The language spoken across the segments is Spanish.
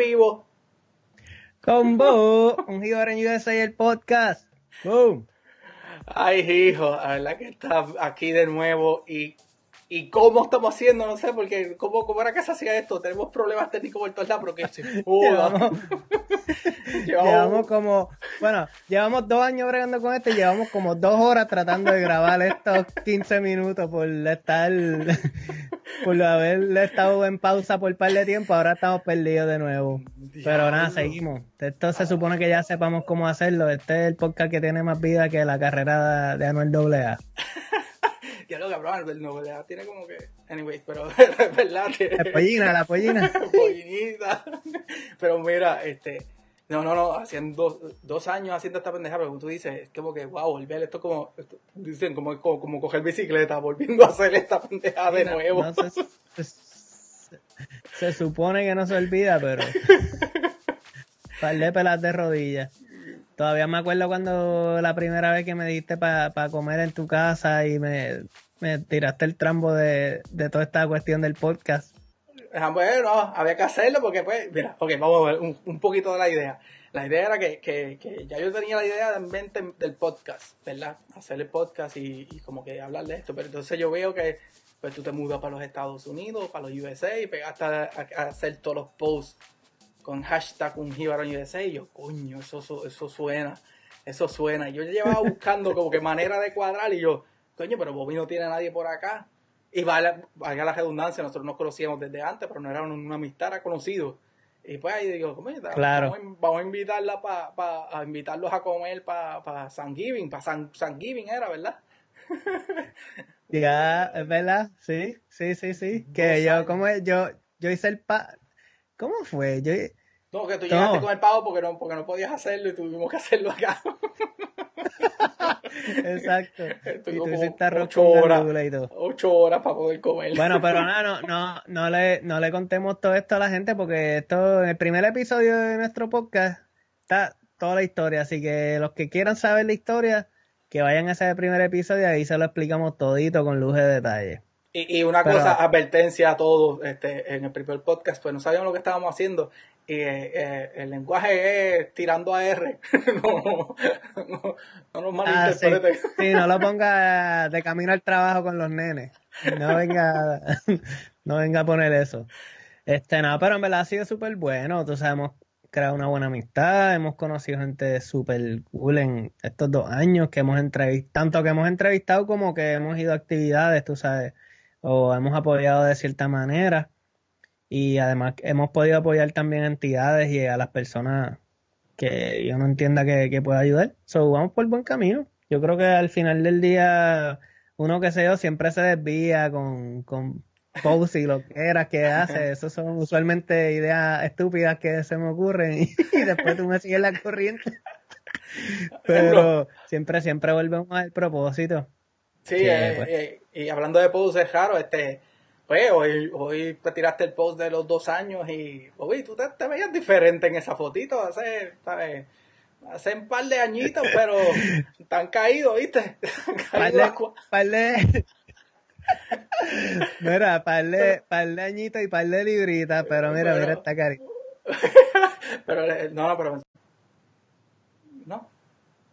vivo. Combo, un Gibar en USA el podcast. Boom. Ay, hijo, la verdad que está aquí de nuevo y ¿Y cómo estamos haciendo? No sé, porque ¿cómo, cómo era que se hacía esto? Tenemos problemas técnicos por todos lados, pero que llevamos, llevamos, como, bueno, llevamos dos años bregando con esto y llevamos como dos horas tratando de grabar estos 15 minutos por estar, por haber estado en pausa por un par de tiempo, ahora estamos perdidos de nuevo. Pero nada, seguimos. Esto se supone que ya sepamos cómo hacerlo. Este es el podcast que tiene más vida que la carrera de Anuel AA. ya lo cabrón, el novedad tiene como que. Anyways, pero es verdad. La pollina, la pollina. Pollinita. Pero mira, este. No, no, no, haciendo dos, años haciendo esta pendeja, pero como tú dices, es como que, wow, volver esto como, dicen, como, como, coger bicicleta, volviendo a hacer esta pendeja de nuevo. se, supone que no se olvida, pero... Par de pelas de rodillas. Todavía me acuerdo cuando la primera vez que me diste para comer en tu casa y me, tiraste el trambo de, toda esta cuestión del podcast. Ah, bueno, había que hacerlo porque, pues, mira, ok, vamos a ver un, poquito de la idea. La idea era que, ya yo tenía la idea en mente del podcast, ¿verdad? Hacer el podcast y, como que hablar de esto. Pero entonces yo veo que pues tú te mudas para los Estados Unidos, para los USA y pegaste a hacer todos los posts con hashtag un USA y yo, coño, eso, eso, suena, eso suena. Y yo llevaba buscando como que manera de cuadrar y yo, coño, pero Bobby no tiene a nadie por acá. Y valga, valga la redundancia, nosotros nos conocíamos desde antes, pero no era una amistad, era conocido. Y pues ahí digo, ¿cómo claro. vamos, a invitarla para a invitarlos a comer para pa San Giving, para San, San Giving era, ¿verdad? ya, es verdad, sí, sí, sí, sí. Que yo, como yo, yo hice el pa ¿Cómo fue? Yo... No, que tú llegaste con el pavo porque no, porque no podías hacerlo y tuvimos que hacerlo acá. Exacto. y tú hiciste ocho horas, y todo. ocho horas para poder comer. Bueno, pero no, no, no, le, no le contemos todo esto a la gente porque esto, en el primer episodio de nuestro podcast está toda la historia. Así que los que quieran saber la historia, que vayan a ese primer episodio y ahí se lo explicamos todito con luz de detalle. Y, una cosa, advertencia a todos, este, en el primer podcast, pues no sabíamos lo que estábamos haciendo. Y eh, el lenguaje es tirando a R. no, no, no nos ah, sí. no lo ponga de camino al trabajo con los nenes. No venga, no venga a poner eso. Este, no, pero en verdad ha sido súper bueno. Tú sabes, hemos creado una buena amistad, hemos conocido gente súper cool en estos dos años que hemos entrevistado, tanto que hemos entrevistado como que hemos ido a actividades, tú sabes o hemos apoyado de cierta manera y además hemos podido apoyar también a entidades y a las personas que yo no entienda que, que pueda ayudar. So, vamos por buen camino. Yo creo que al final del día, uno que sé yo siempre se desvía con, con posts y lo que era que hace. Eso son usualmente ideas estúpidas que se me ocurren y, después tú me sigues la corriente. Pero siempre, siempre volvemos al propósito. Sí, eh, pues. eh, y hablando de posts es raro, este, pues hoy, hoy te tiraste el post de los dos años y, uy, tú te, veías diferente en esa fotito, hace, ¿sabes? Hace un par de añitos, pero están caídos, ¿viste? Par de, par de... mira, par de, par de añitos y par de libritas, pero mira, mira esta carita. pero, eh, no, no, pero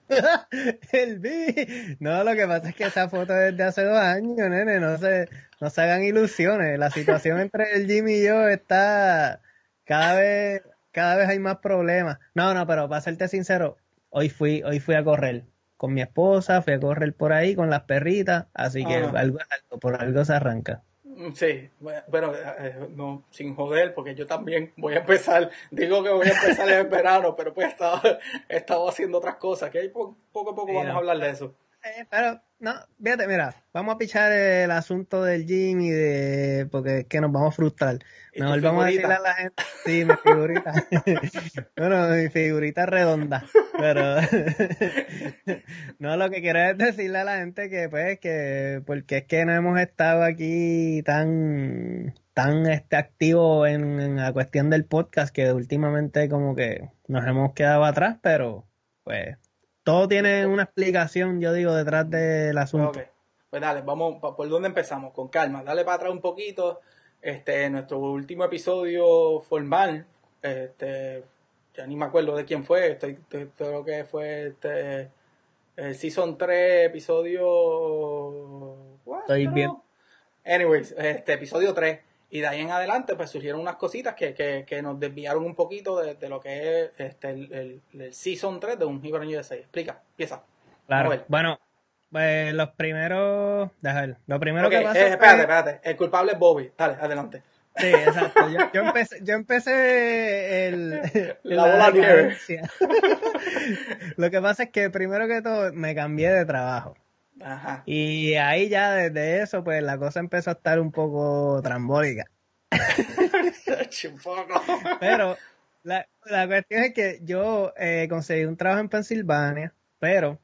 el B. No, lo que pasa es que esa foto es de hace dos años, nene. No se, no se hagan ilusiones. La situación entre el Jimmy y yo está cada vez, cada vez hay más problemas. No, no, pero para serte sincero, hoy fui, hoy fui a correr con mi esposa, fui a correr por ahí con las perritas, así que algo, algo, por algo se arranca. Sí, bueno, eh, eh, no, sin joder, porque yo también voy a empezar, digo que voy a empezar en verano, pero pues he estado, he estado haciendo otras cosas, que ahí poco a poco vamos a hablar de eso. Eh, pero, no, fíjate, mira, vamos a pichar el asunto del gym y de, porque es que nos vamos a frustrar. Mejor vamos a decirle a la gente, sí, mi figurita, bueno, mi figurita redonda, pero, no, lo que quiero es decirle a la gente que, pues, que, porque es que no hemos estado aquí tan, tan este, activos en, en la cuestión del podcast que últimamente como que nos hemos quedado atrás, pero, pues, todo tiene una explicación, yo digo, detrás del asunto. Pues dale, vamos, ¿por dónde empezamos? Con calma, dale para atrás un poquito. Este, nuestro último episodio formal este, ya ni me acuerdo de quién fue, estoy, creo que fue este, el Season 3, episodio... Estoy bien. Anyways, este episodio 3. Y de ahí en adelante, pues surgieron unas cositas que, que, que nos desviaron un poquito de, de lo que es este, el, el, Season 3 de un Hero in USA. Explica, empieza. Claro. Bueno, pues los primeros. Déjame Lo primero que pasa. Eh, espérate, espérate. El culpable es Bobby. Dale, adelante. Sí, exacto. Yo, yo empecé, yo empecé el, la, bola de Lo que pasa es que primero que todo me cambié de trabajo. Ajá. Y ahí ya desde eso, pues la cosa empezó a estar un poco trambólica. pero la, la, cuestión es que yo eh, conseguí un trabajo en Pensilvania, pero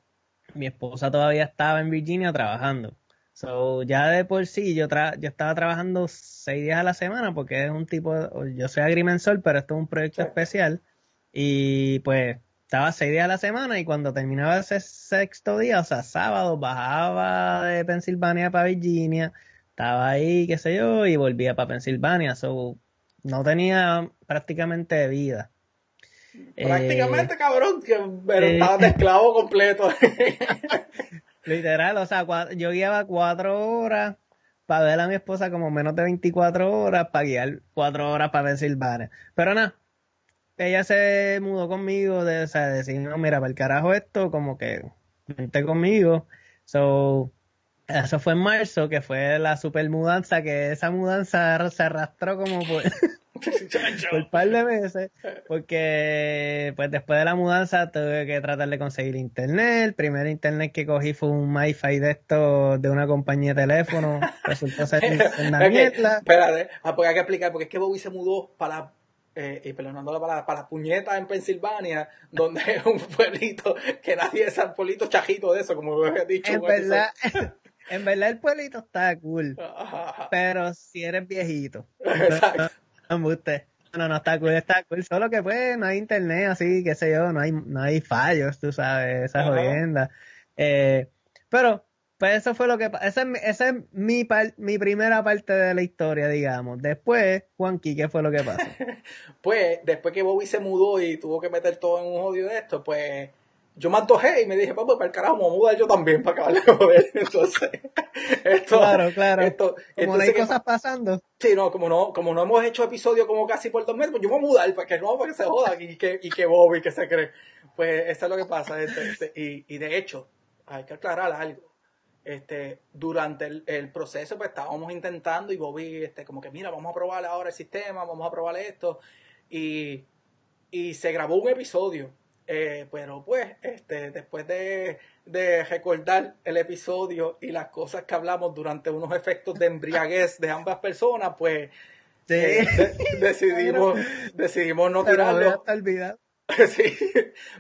mi esposa todavía estaba en Virginia trabajando. So, ya de por sí, yo, yo estaba trabajando seis días a la semana porque es un tipo, yo soy agrimensor, pero esto es un proyecto especial. Y pues estaba seis días a la semana y cuando terminaba ese sexto día, o sea, sábado, bajaba de Pensilvania para Virginia, estaba ahí, qué sé yo, y volvía para Pensilvania. So, no tenía prácticamente vida. Prácticamente, cabrón, que pero eh, estaba de esclavo completo. Literal, o sea, yo guiaba cuatro horas para ver a mi esposa como menos de 24 horas para guiar cuatro horas para Pensilvania. Pero nada, ella se mudó conmigo, de, o sea, decir, no, mira, para el carajo esto, como que vente conmigo. So, eso fue en marzo, que fue la super mudanza, que esa mudanza se arrastró como por, por un par de meses, porque pues después de la mudanza tuve que tratar de conseguir internet. El primer internet que cogí fue un MiFi de esto de una compañía de teléfono. Resultó ser una mierda. Espérate, ah, porque hay que explicar, porque es que Bobby se mudó para eh, y perdonando para, para las puñetas en Pensilvania, donde es un pueblito que nadie es un pueblito chajito de eso, como lo había dicho. En verdad, en verdad el pueblito está cool, pero si eres viejito. Exacto. No, no, no, está cool, está cool. Solo que pues no hay internet así, qué sé yo, no hay, no hay fallos, tú sabes, esa jodienda. Eh, pero pues eso fue lo que esa es, esa es mi mi primera parte de la historia, digamos. Después, Juanqui, ¿qué fue lo que pasó? pues, después que Bobby se mudó y tuvo que meter todo en un odio de esto, pues yo me antojé y me dije, pues para el carajo, me mudar yo también para acabar de joder. Entonces, esto. Claro, claro. Esto, como no hay cosas pasando. Sí, no, como no, como no hemos hecho episodios como casi por dos meses, pues yo me voy a mudar para que no, para que se joda y que, y que Bobby que se cree. Pues eso es lo que pasa. Este, este, y, y de hecho, hay que aclarar algo este, durante el, proceso pues estábamos intentando y Bobby este, como que mira, vamos a probar ahora el sistema, vamos a probar esto y, y se grabó un episodio. Eh, pero pues este, después de, de, recordar el episodio y las cosas que hablamos durante unos efectos de embriaguez de ambas personas, pues eh, decidimos, decidimos no tirarlo. Sí,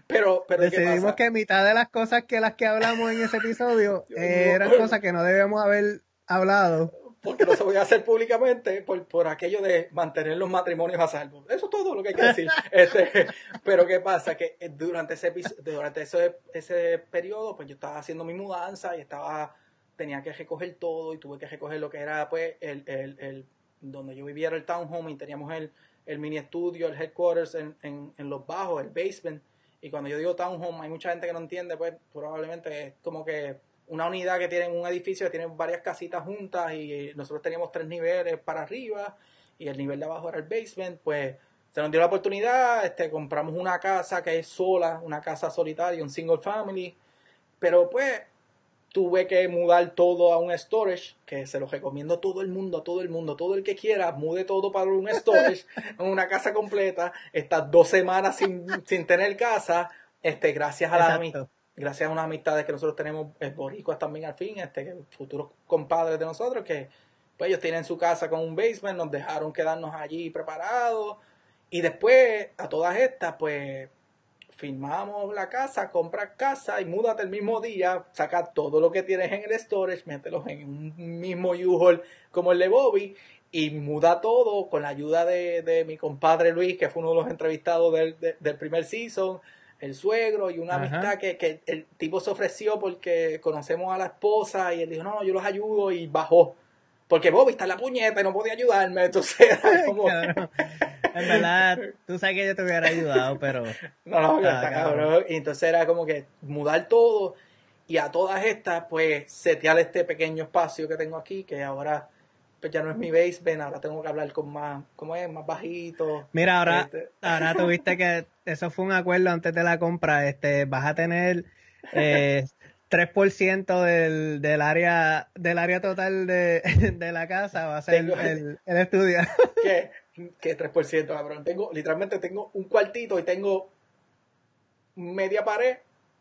pero, pero decidimos que mitad de las cosas que las que hablamos en ese episodio eran cosas que no debíamos haber hablado. Porque no se voy a hacer públicamente por, por aquello de mantener los matrimonios a salvo. Eso es todo lo que hay que decir. Este, pero ¿qué pasa? Que durante ese durante ese, ese periodo, pues yo estaba haciendo mi mudanza y estaba, tenía que recoger todo y tuve que recoger lo que era pues el, el, el donde yo vivía era el townhome y teníamos el, el mini estudio, el headquarters en, en, en, los bajos, el basement. Y cuando yo digo townhome, hay mucha gente que no entiende, pues probablemente es como que una unidad que tiene un edificio que tiene varias casitas juntas y nosotros teníamos tres niveles para arriba y el nivel de abajo era el basement, pues se nos dio la oportunidad, este, compramos una casa que es sola, una casa solitaria, un single family, pero pues tuve que mudar todo a un storage, que se lo recomiendo a todo el mundo, a todo el mundo, todo el que quiera, mude todo para un storage, en una casa completa, estas dos semanas sin, sin tener casa, este, gracias a la gracias a unas amistades que nosotros tenemos eh, boricuas también al fin, este, futuros compadres de nosotros, que pues ellos tienen su casa con un basement, nos dejaron quedarnos allí preparados, y después, a todas estas, pues firmamos la casa, compras casa y múdate el mismo día, saca todo lo que tienes en el storage, mételos en un mismo U-Haul como el de Bobby y muda todo con la ayuda de, mi compadre Luis, que fue uno de los entrevistados del, primer season, el suegro y una amistad que, que, el tipo se ofreció porque conocemos a la esposa y él dijo, no, yo los ayudo y bajó. Porque Bobby está en la puñeta y no podía ayudarme, entonces como... En verdad, tú sabes que yo te hubiera ayudado, pero. No, no, que Ah, está cabrón. cabrón. Y entonces era como que mudar todo y a todas estas, pues, setear este pequeño espacio que tengo aquí, que ahora pues ya no es mi basement, ahora tengo que hablar con más, ¿cómo es? Más bajito. Mira, ahora, Este- ahora tuviste que eso fue un acuerdo antes de la compra. Este, vas a tener eh, 3% del, del área del área total de, de la casa va a ser Tengo- el, el estudio. ¿Qué? ¿Qué 3%, cabrón? Tengo, literalmente tengo un cuartito y tengo media pared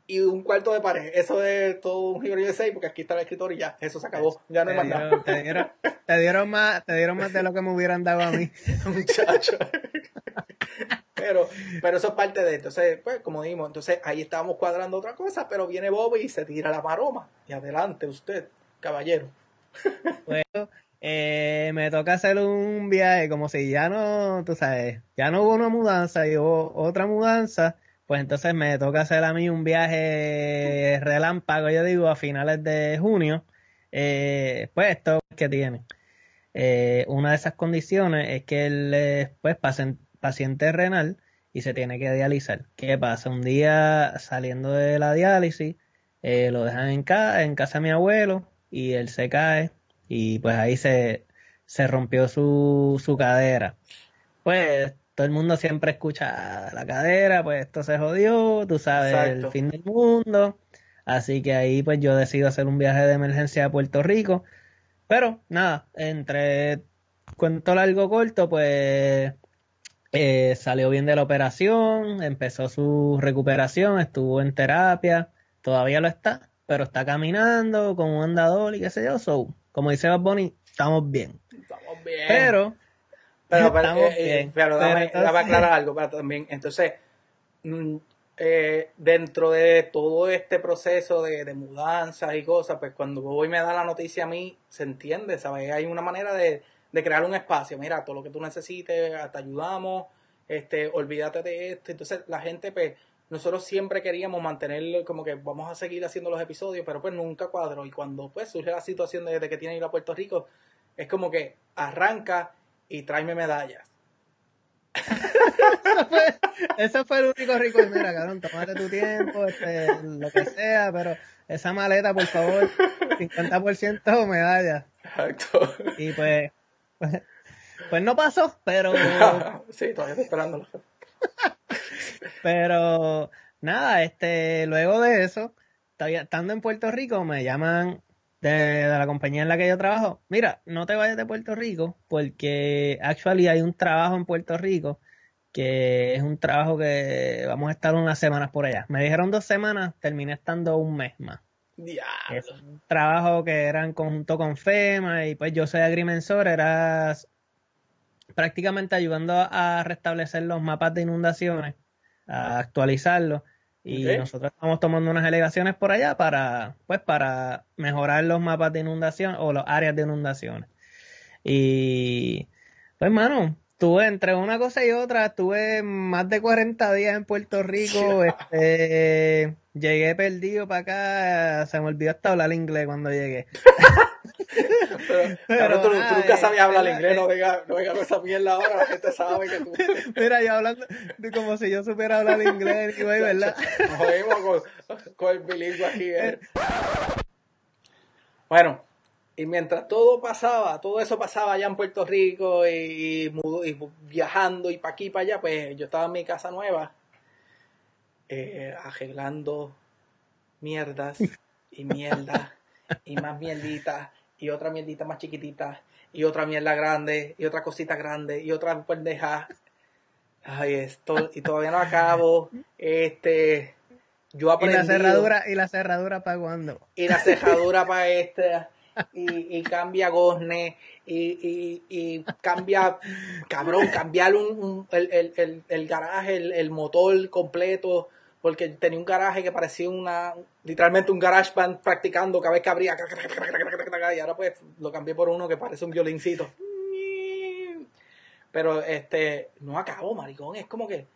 y un cuarto de pared. Eso es todo un giro de 6 porque aquí está el escritorio y ya, eso se acabó. Ya no hay más nada. te, dieron, te dieron más, te dieron más de lo que me hubieran dado a mí. Muchacho. pero, pero eso es parte de entonces, pues, como dijimos, entonces ahí estábamos cuadrando otra cosa, pero viene Bobby y se tira la maroma. Y adelante usted, caballero. Pues, eh, me toca hacer un viaje, como si ya no, tú sabes, ya no hubo una mudanza y hubo otra mudanza, pues entonces me toca hacer a mí un viaje relámpago, yo digo, a finales de junio. Eh, pues esto que tiene. Eh, una de esas condiciones es que él es pues, pacien- paciente renal y se tiene que dializar. ¿Qué pasa? Un día saliendo de la diálisis, eh, lo dejan en, en casa de mi abuelo y él se cae y pues ahí se, se rompió su, su cadera. Pues todo el mundo siempre escucha "Ah, la cadera, pues esto se jodió, tú sabes, Exacto. el fin del mundo. Así que ahí pues yo decido hacer un viaje de emergencia a Puerto Rico. Pero nada, entre cuento largo corto, pues eh, salió bien de la operación, empezó su recuperación, estuvo en terapia, todavía lo está, pero está caminando con un andador y qué sé yo. So, como dice Bad Bunny, estamos bien. Estamos bien. Pero, pero, pero, eh, eh, bien. pero dame, Pero entonces- dame aclarar algo para también. Entonces, mm, eh, dentro de todo este proceso de, de mudanzas y cosas, pues cuando voy me da la noticia a mí, se entiende, ¿sabes? Hay una manera de, de crear un espacio. Mira, todo lo que tú necesites, te ayudamos, este, olvídate de esto. Entonces, la gente, pues, nosotros siempre queríamos mantener como que vamos a seguir haciendo los episodios, pero pues nunca cuadró. Y cuando pues surge la situación de, de que tienen que ir a Puerto Rico, es como que arranca y tráeme medallas. eso fue, eso fue el único rico. Mira, cabrón, tómate tu tiempo, este, lo que sea, pero esa maleta, por favor, 50% medalla. Exacto. Y pues, pues, pues no pasó, pero sí, todavía estoy esperándolo. Pero nada, este, luego de eso, estando en Puerto Rico, me llaman de, de la compañía en la que yo trabajo. Mira, no te vayas de Puerto Rico porque actually hay un trabajo en Puerto Rico que es un trabajo que vamos a estar unas semanas por allá. Me dijeron dos semanas, terminé estando un mes más. Es un trabajo que era en conjunto con FEMA y pues yo soy agrimensor, era prácticamente ayudando a restablecer los mapas de inundaciones, a actualizarlos y nosotros estamos tomando unas delegaciones por allá para pues para mejorar los mapas de inundación o los áreas de inundaciones. Y pues mano, estuve entre una cosa y otra, estuve más de 40 días en Puerto Rico, este llegué perdido para acá, se me olvidó hasta hablar inglés cuando llegué. Pero, tú, tú nunca eh, sabías hablar inglés, no venga, no venga con esa mierda ahora, la gente sabe que tú. Mira, yo hablando como si yo supiera hablar inglés, güey, ¿verdad? Nos jodimos con, con el bilingüe aquí. eh. Bueno, y mientras todo pasaba, todo eso pasaba allá en Puerto Rico y, y y viajando y para aquí y para allá, pues yo estaba en mi casa nueva eh, arreglando mierdas y mierdas y más mierditas y otra mierdita más chiquitita y otra mierda grande y otra cosita grande y otra pendeja. Ay, esto, y todavía no acabo. Este, yo Y aprendí. la cerradura, y la cerradura para cuando. Y la cejadura para este. Y, y cambia gozne. Y, y, y cambia, cabrón, cambiar un, un- el, el, el, el garaje, el motor completo. Porque tenía un garaje que parecía una, literalmente un garage band practicando cada vez que abría. Y ahora pues lo cambié por uno que parece un violincito. Pero este, no acabó, maricón. Es como que,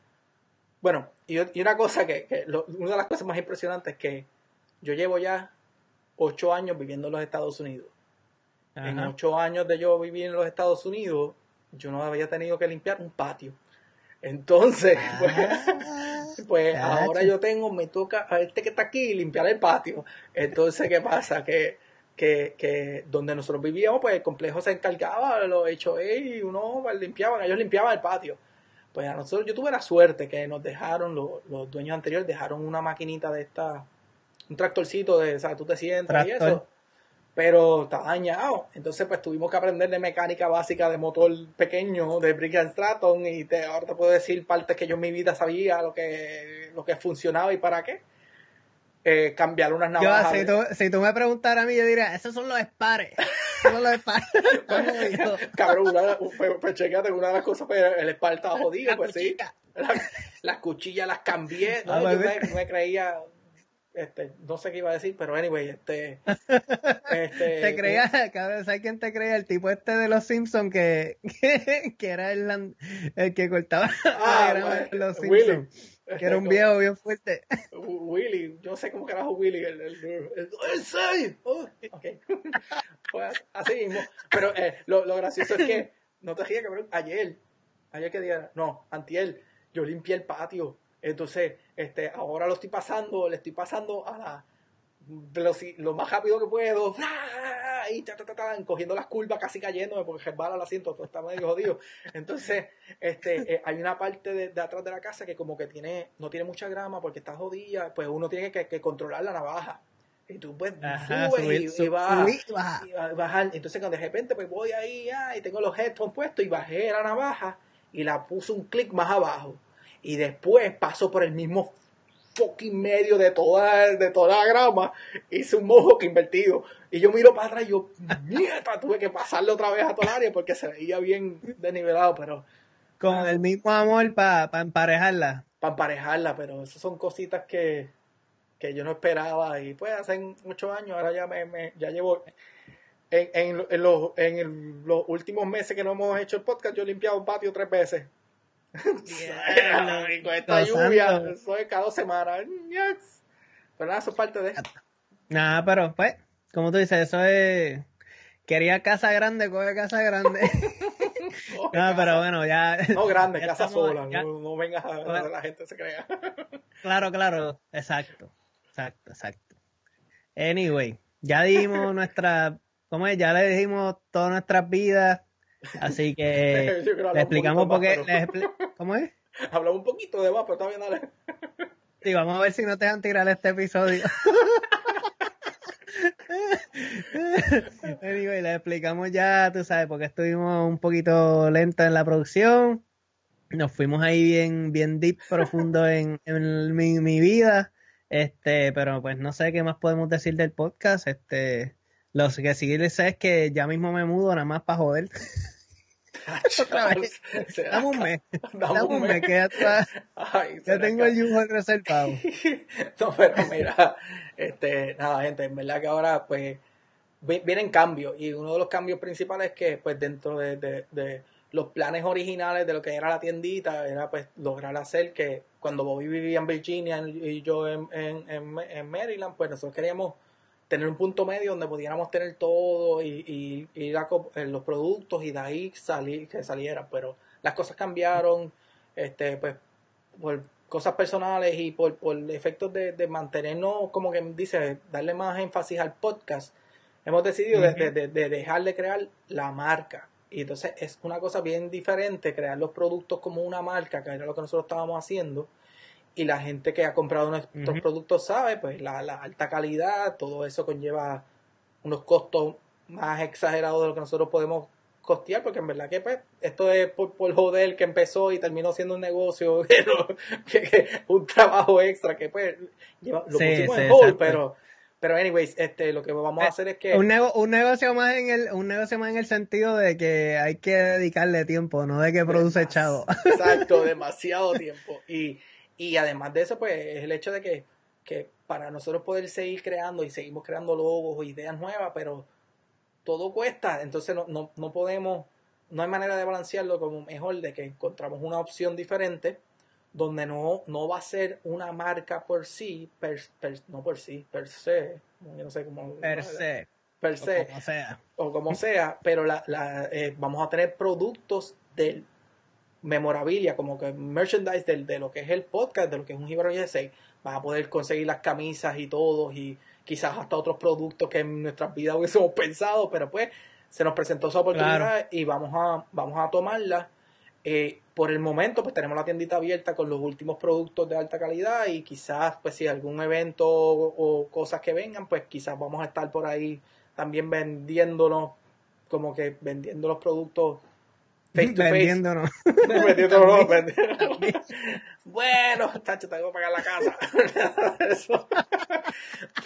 bueno, y, y una cosa que, que lo- una de las cosas más impresionantes es que yo llevo ya ocho años viviendo en los Estados Unidos. En ocho años de yo vivir en los Estados Unidos, yo no había tenido que limpiar un patio. Entonces, pues, Ah, pues chacho. ahora yo tengo, me toca a este que está aquí limpiar el patio. Entonces, ¿qué pasa? Que, que, que donde nosotros vivíamos, pues el complejo se encargaba, los HOA y uno pues, limpiaban, ellos limpiaban el patio. Pues a nosotros, yo tuve la suerte que nos dejaron, los, los dueños anteriores dejaron una maquinita de esta, un tractorcito de, o sea, tú te sientas y eso. Pero está dañado. Entonces, pues tuvimos que aprender de mecánica básica de motor pequeño, de Brick and Stratton, y te, ahora te puedo decir partes que yo en mi vida sabía lo que, lo que funcionaba y para qué. Eh, cambiar unas Yo, navajas. si, tú, si tú me preguntaras a mí, yo diría, esos son los espares. Esos son los espares. ¿Cómo digo? Cabrón, una, pues, pues una de las cosas, pues el espalda estaba jodido, La pues sí. La- las cuchillas las cambié. No, Ah, yo pues, me, me creía, este, no sé qué iba a decir, pero anyway, este, este Te creía, cabrón, ¿sabes quién te creía? El tipo este de los Simpsons que, que, que era el, el que cortaba Ah, bueno, los Willy. Que era un viejo bien fuerte. Willy, yo sé cómo carajo Willy, el, el, el, el- ¡Ese! Oh, ok. Pues así mismo. Pero eh, lo, lo gracioso es que, no te rías, cabrón, ayer, ayer que día, no, antier, yo limpié el patio. Entonces, este, ahora lo estoy pasando, le estoy pasando a la lo más rápido que puedo, y ta, ta, ta, ta, cogiendo las curvas, casi cayéndome porque resbala el asiento, todo está medio jodido. Entonces, este, eh, hay una parte de, de atrás de la casa que como que tiene, no tiene mucha grama porque está jodida, pues uno tiene que, que controlar la navaja. Y tú pues Ajá, subes subir, y, y subir, bajas y bajar. y ba- bajar. Entonces, cuando de repente pues voy ahí ah, y tengo los headphones puestos y bajé la navaja y la puse un clic más abajo. Y después paso por el mismo fucking medio de toda, de toda la grama, hice un mohawk invertido. Y yo miro para atrás y yo, mierda, tuve que pasarle otra vez a toda el área porque se veía bien desnivelado, pero Con el mismo amor para emparejarla. para emparejarla, pero esas son cositas que, que yo no esperaba. Y pues hace ocho años, ahora ya me, me- ya llevo. En, en, en los, en el- los últimos meses que no hemos hecho el podcast, yo he limpiado un patio tres veces. Y con esta lluvia, es cada dos semanas. Yes. Pero nada, eso es parte de. Nada, pero pues, como tú dices, eso es. Quería casa grande, coge casa grande. No, casa- pero bueno, ya. No grande, ya casa estamos- sola. ya- No, no vengas a, Bueno. la gente se crea. Claro, claro, exacto, exacto, exacto. Anyway, ya dijimos nuestra, ¿cómo es? Ya le dijimos todas nuestras vidas, así que le explicamos por qué, expli- ¿cómo es? Hablamos un poquito de pero está bien, dale. Sí, vamos a ver si no te dejan tirar este episodio. anyway, le explicamos ya, tú sabes, porque estuvimos un poquito lentos en la producción. Nos fuimos ahí bien, bien deep, profundo en, en mi, mi vida. Este, pero pues no sé qué más podemos decir del podcast. Este, lo que sí les sé es que ya mismo me mudo nada más para joder. Otra vez. Será- Dame un mes. Dame un mes que ya, está- Ay, ya tengo que- el yugo reservado. No, pero mira, este, nada, gente, en verdad que ahora, pues, vi- vienen cambios. Y uno de los cambios principales es que, pues, dentro de, de- de los planes originales de lo que era la tiendita, era, pues, lograr hacer que cuando Bobby vivía en Virginia y yo en, en, en, en Maryland, pues, nosotros queríamos tener un punto medio donde pudiéramos tener todo y, y, y ir a co- los productos y de ahí salir, que salieran. Pero las cosas cambiaron, este, pues, por cosas personales y por, por efectos de, de mantenernos, como que dice, darle más énfasis al podcast, hemos decidido de- de dejar de crear la marca. Y entonces es una cosa bien diferente crear los productos como una marca, que era lo que nosotros estábamos haciendo. Y la gente que ha comprado nuestros productos sabe, pues la, la alta calidad, todo eso conlleva unos costos más exagerados de lo que nosotros podemos costear, porque en verdad que pues, esto es por, por joder que empezó y terminó siendo un negocio, pero, que- que un trabajo extra que pues lleva- lo Sí, pusimos sí, en hold, exacto. pero, pero anyways, este, lo que vamos a Eh, hacer es que Un, nego- un negocio más en el un negocio más en el sentido de que hay que dedicarle tiempo, no de que produce Demas- chavo. Exacto, demasiado tiempo. Y, y además de eso, pues, es el hecho de que, que para nosotros poder seguir creando y seguimos creando logos o ideas nuevas, pero todo cuesta, entonces no, no, no podemos, no hay manera de balancearlo como mejor de que encontramos una opción diferente donde no, no va a ser una marca por sí, per, per- no por sí, per se, yo no sé cómo, Per se, per o se, como sea. o como sea, pero la, la, eh, vamos a tener productos del memorabilia, como que merchandise de, de, lo que es el podcast, de lo que es un Hero USA, vas a poder conseguir las camisas y todo, y quizás hasta otros productos que en nuestras vidas hubiésemos pensado, pero pues se nos presentó esa oportunidad y vamos a, vamos a tomarla. Eh, por el momento, pues tenemos la tiendita abierta con los últimos productos de alta calidad y quizás, pues si algún evento o, cosas que vengan, pues quizás vamos a estar por ahí también vendiéndonos, como que vendiendo los productos face to vendiéndonos. vendiéndonos. vendiéndonos. bueno, tacho, tengo que pagar la casa.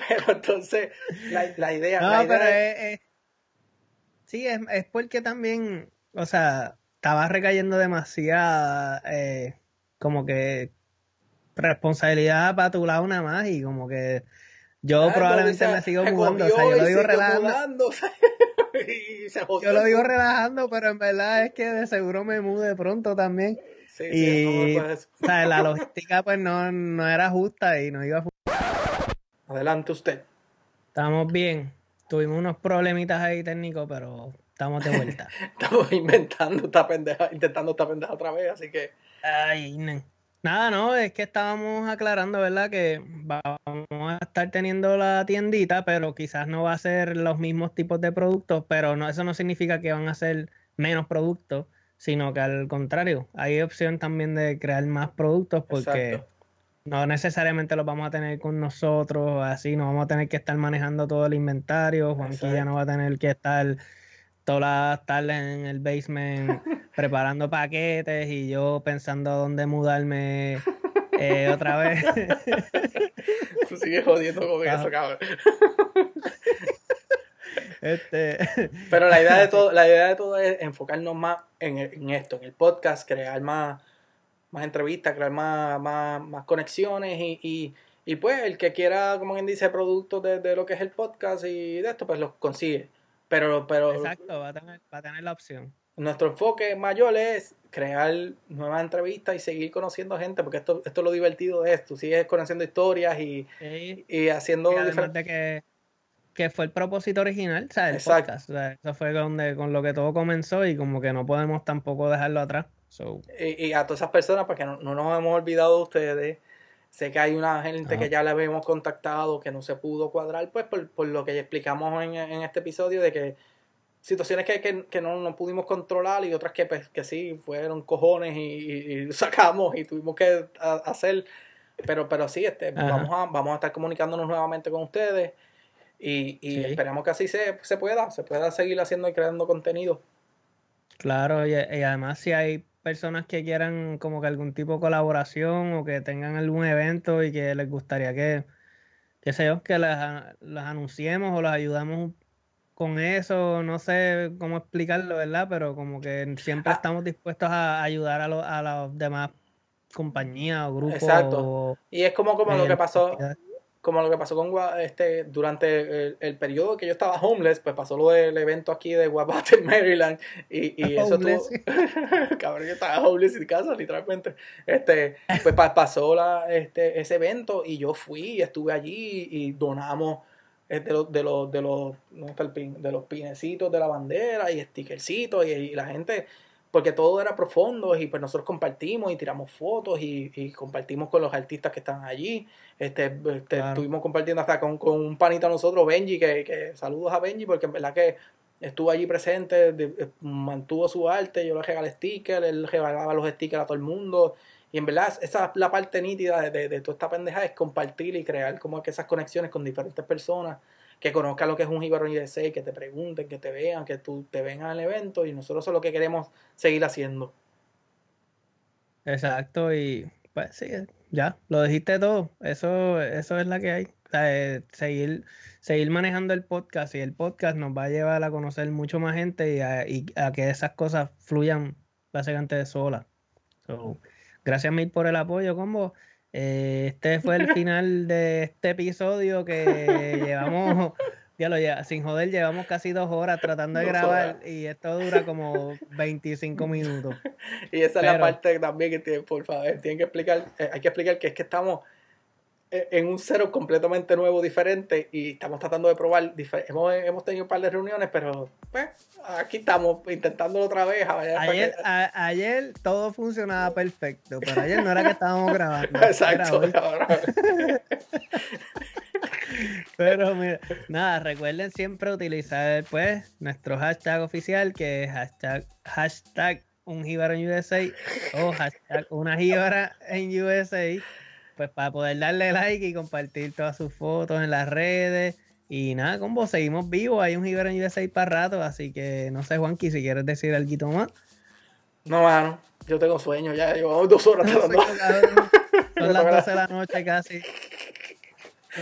pero entonces, la, la idea... No, pero es, sí, es, es porque también, o sea estaba recayendo demasiada, eh, como que responsabilidad para tu lado nada más y como que yo probablemente me sigo mudando, o sea, yo lo digo relajando. yo lo digo relajando, pero en verdad es que de seguro me mude pronto también. Sí, y o sea, la logística pues no, no era justa y no iba a Adelante usted. Estamos bien. Tuvimos unos problemitas ahí técnicos, pero Estamos de vuelta. Estamos inventando esta pendeja, intentando esta pendeja otra vez, así que. Ay, Nada, no, es que estábamos aclarando, ¿verdad? Que vamos a estar teniendo la tiendita, pero quizás no va a ser los mismos tipos de productos, pero no, eso no significa que van a ser menos productos, sino que al contrario, hay opción también de crear más productos porque no necesariamente los vamos a tener con nosotros, así, no vamos a tener que estar manejando todo el inventario, Juanquilla no va a tener que estar todas las tardes en el basement preparando paquetes y yo pensando dónde mudarme eh, otra vez. Tú sigues jodiendo con eso, cabrón. Este... Pero la idea de todo, la idea de todo es enfocarnos más en, esto, en el podcast, crear más, más entrevistas, crear más, más, conexiones y, y, pues el que quiera, como quien dice, productos de, de, lo que es el podcast y de esto, pues los consigue. Pero, pero Exacto, va a, tener, va a tener la opción. Nuestro enfoque mayor es crear nuevas entrevistas y seguir conociendo gente, porque esto, esto es lo divertido de esto. Sigues conociendo historias y, y haciendo. Y que, que fue el propósito original, o sea, el podcast. eso fue donde, con lo que todo comenzó y como que no podemos tampoco dejarlo atrás. Y, a todas esas personas, porque no, no nos hemos olvidado de ustedes Sé que hay una gente que ya le habíamos contactado que no se pudo cuadrar, pues por, lo que explicamos en, este episodio, de que situaciones que, no, pudimos controlar y otras que, pues, que sí, fueron cojones y, sacamos y tuvimos que hacer. Pero, pero sí, este, vamos a, vamos a estar comunicándonos nuevamente con ustedes y, y esperemos que así se, se pueda, se pueda seguir haciendo y creando contenido. Claro, y además si hay personas que quieran como que algún tipo de colaboración o que tengan algún evento y que les gustaría que, qué sé yo, que las, anunciemos o las ayudamos con eso, no sé cómo explicarlo, ¿verdad? Pero como que siempre ah. estamos dispuestos a ayudar a, los a las demás compañías o grupos. Exacto. y es como, como lo que pasó como lo que pasó con este durante el, periodo que yo estaba homeless, pues pasó lo del evento aquí de Wabash Maryland y, y eso tuvo cabrón yo estaba homeless en casa literalmente. Este pues pasó la, este ese evento y yo fui estuve allí y donamos de los de los de los de los pinecitos de la bandera y stickercitos y la gente porque todo era profundo y pues nosotros compartimos y tiramos fotos y, compartimos con los artistas que estaban allí. Este, este estuvimos compartiendo hasta con, un panito a nosotros, Benji, que, saludos a Benji porque en verdad que estuvo allí presente, eh, mantuvo su arte, yo le regalé stickers, él regalaba los stickers a todo el mundo. Y en verdad, esa es la parte nítida de, de, de toda esta pendeja, es compartir y crear como que esas conexiones con diferentes personas que conozcan lo que es un Jíbaro USA, que te pregunten, que te vean, que tú te vengan al evento y nosotros es lo que queremos seguir haciendo. Exacto, y pues sí, ya, lo dijiste todo, eso, eso es la que hay. Seguir, seguir manejando el podcast y el podcast nos va a llevar a conocer mucho más gente y a, que esas cosas fluyan básicamente sola. So, gracias mil por el apoyo, combo. Eh, este fue el final de este episodio que llevamos, ya lo ya, sin joder, llevamos casi dos horas tratando de grabar y esto dura como 25 minutos. Y esa es la parte también que tiene, por favor, tienen que explicar, eh, hay que explicar que es que estamos en un cero completamente nuevo, diferente, y estamos tratando de probar. Hemos, hemos tenido un par de reuniones, pero pues aquí estamos intentándolo otra vez. ayer, ayer todo funcionaba perfecto, pero ayer no era que estábamos grabando. Exacto. Pero mira, nada, recuerden siempre utilizar pues nuestro hashtag oficial que es hashtag, hashtag un en USA o hashtag una jíbara en USA pues para poder darle like y compartir todas sus fotos en las redes. Y nada, con vos seguimos vivos. Hay un Giver en USA para rato, así que no sé, Juanqui, si quieres decir algo más. No, mano, yo tengo sueño, ya llevamos dos horas Son las 12 de la noche casi.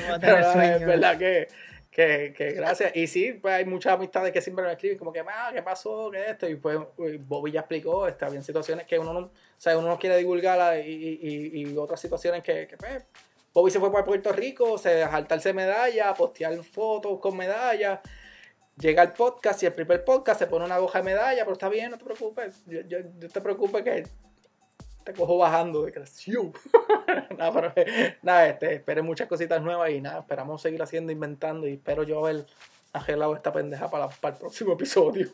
No a tener sueño. Es verdad que que, gracias. Y sí, pues hay muchas amistades que siempre me escriben como que, ah, ¿qué pasó? ¿Qué esto? Y pues Bobby ya explicó, está bien situaciones que uno no, o sea, uno no quiere divulgar y, y, otras situaciones que, que pues, Bobby se fue para Puerto Rico, se saltarse medalla, postear fotos con medallas. Llega el podcast y el primer podcast se pone una hoja de medalla, pero está bien, no te preocupes. Yo, yo, yo te preocupes que te cojo bajando de creación. nada, pero, nada, este, esperen muchas cositas nuevas y nada, esperamos seguir haciendo, inventando y espero yo haber arreglado esta pendeja para, para el próximo episodio.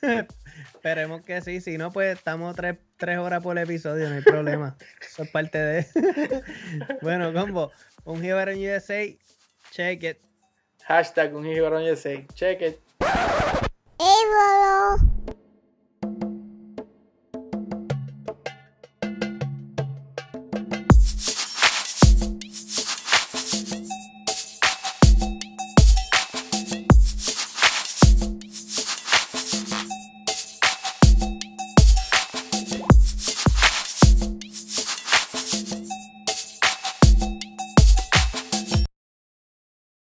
Esperemos que sí, si no, pues estamos tres, horas por episodio, no hay problema. Eso es parte de. bueno, combo, un Here USA, check it. Hashtag un Here USA, check it.